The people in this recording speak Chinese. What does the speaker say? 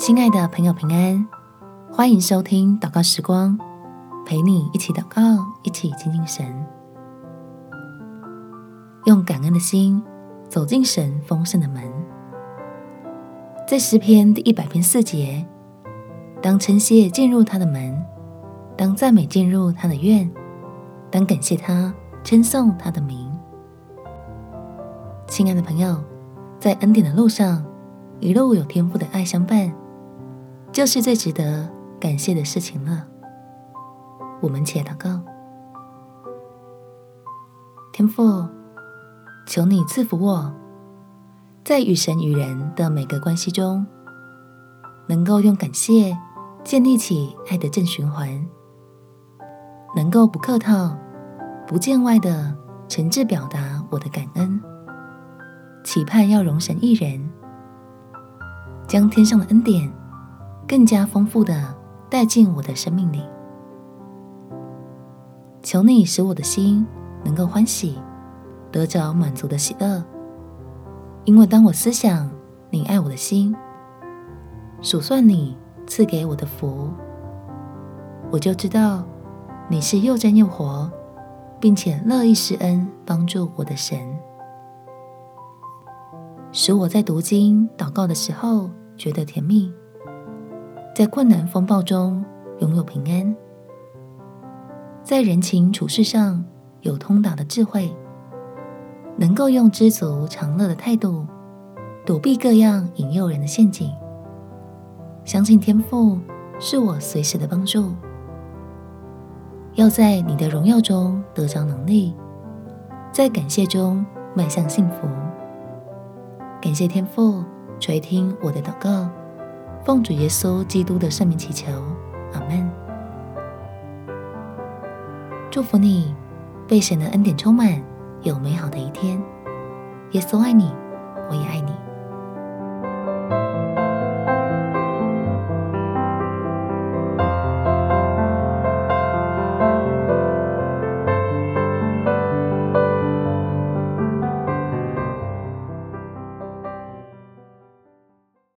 亲爱的朋友，平安！欢迎收听祷告时光，陪你一起祷告，一起亲近神，用感恩的心走进神丰盛的门。在诗篇第一百篇四节，当称谢进入他的门，当赞美进入他的院，当感谢他，称颂他的名。亲爱的朋友，在恩典的路上，一路有天父的爱相伴，就是最值得感谢的事情了。我们且祷告：天父，求你赐福我，在与神与人的每个关系中，能够用感谢建立起爱的正循环，能够不客套、不见外的诚挚表达我的感恩，期盼要容神一人。将天上的恩典更加丰富的带进我的生命里，求你使我的心能够欢喜，得着满足的喜乐。因为当我思想你爱我的心，数算你赐给我的福，我就知道你是又真又活，并且乐意施恩帮助我的神，使我在读经祷告的时候。觉得甜蜜，在困难风暴中拥有平安，在人情处事上有通达的智慧，能够用知足常乐的态度躲避各样引诱人的陷阱。相信天赋是我随时的帮助，要在你的荣耀中得着能力，在感谢中迈向幸福。感谢天赋。垂听我的祷告，奉主耶稣基督的圣名祈求，阿门。祝福你，被神的恩典充满，有美好的一天。耶稣爱你。我也爱你